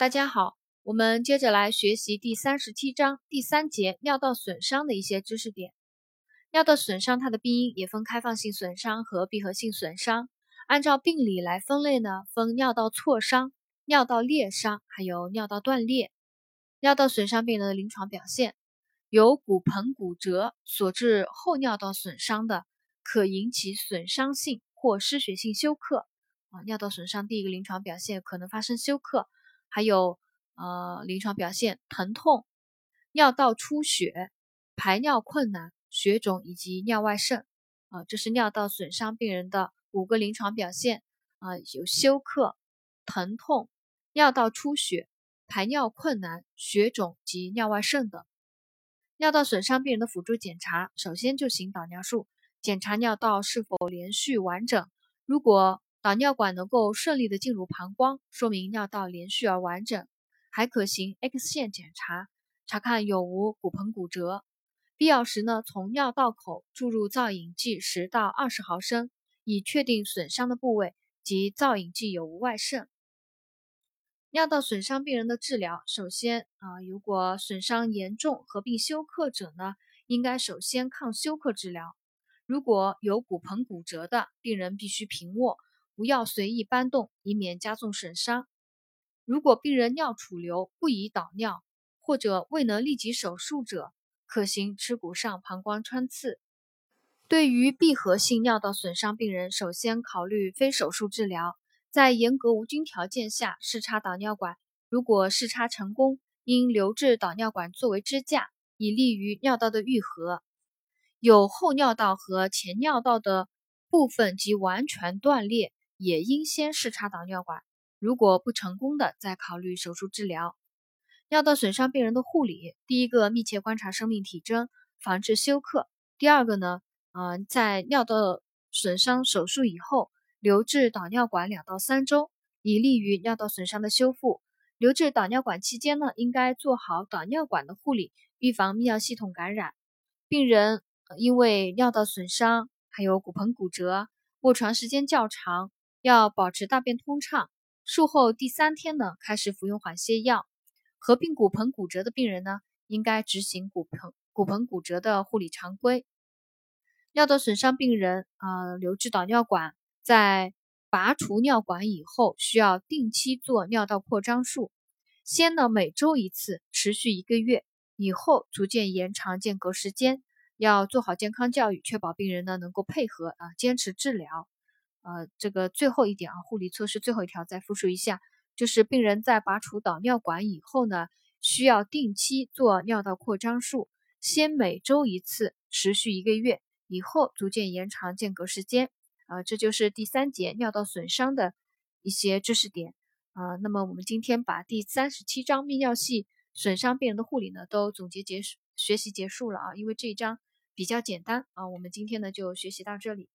大家好，我们接着来学习第三十七章第三节尿道损伤的一些知识点。尿道损伤它的病因也分开放性损伤和闭合性损伤。按照病理来分类呢，分尿道挫伤、尿道裂伤，还有尿道断裂。尿道损伤病人的临床表现有骨盆骨折所致后尿道损伤的，可引起损伤性或失血性休克。啊，尿道损伤第一个临床表现可能发生休克。还有呃，临床表现疼痛、尿道出血、排尿困难、血肿以及尿外渗啊，这是尿道损伤病人的五个临床表现啊，有休克、疼痛、尿道出血、排尿困难、血肿及尿外渗等。尿道损伤病人的辅助检查，首先就行导尿术，检查尿道是否连续完整，如果导尿管能够顺利的进入膀胱，说明尿道连续而完整，还可行 X 线检查，查看有无骨盆骨折。必要时呢，从尿道口注入造影剂十到二十毫升，以确定损伤的部位及造影剂有无外渗。尿道损伤病人的治疗，首先啊，如果损伤严重合并休克者呢，应该首先抗休克治疗。如果有骨盆骨折的病人，必须平卧。不要随意搬动，以免加重损伤。如果病人尿储留不宜导尿，或者未能立即手术者，可行耻骨上膀胱穿刺。对于闭合性尿道损伤病人，首先考虑非手术治疗，在严格无菌条件下试插导尿管。如果试插成功，应留置导尿管作为支架，以利于尿道的愈合。有后尿道和前尿道的部分及完全断裂。也应先试插导尿管，如果不成功的，再考虑手术治疗。尿道损伤病人的护理，第一个密切观察生命体征，防治休克；第二个呢，嗯，在尿道损伤手术以后，留置导尿管两到三周，以利于尿道损伤的修复。留置导尿管期间呢，应该做好导尿管的护理，预防泌尿系统感染。病人因为尿道损伤，还有骨盆骨折，卧床时间较长。要保持大便通畅，术后第三天呢开始服用缓泻药。合并骨盆骨折的病人呢，应该执行骨盆骨盆骨折的护理常规。尿道损伤病人啊，留置导尿管，在拔除尿管以后，需要定期做尿道扩张术。先呢每周一次，持续一个月，以后逐渐延长间隔时间。要做好健康教育，确保病人呢能够配合啊，坚持治疗。呃，这个最后一点啊，护理措施最后一条再复述一下，就是病人在拔除导尿管以后呢，需要定期做尿道扩张术，先每周一次，持续一个月，以后逐渐延长间隔时间。啊，这就是第三节尿道损伤的一些知识点。啊，那么我们今天把第三十七章泌尿系损伤病人的护理呢，都总结结，学习结束了啊，因为这一章比较简单啊，我们今天呢就学习到这里。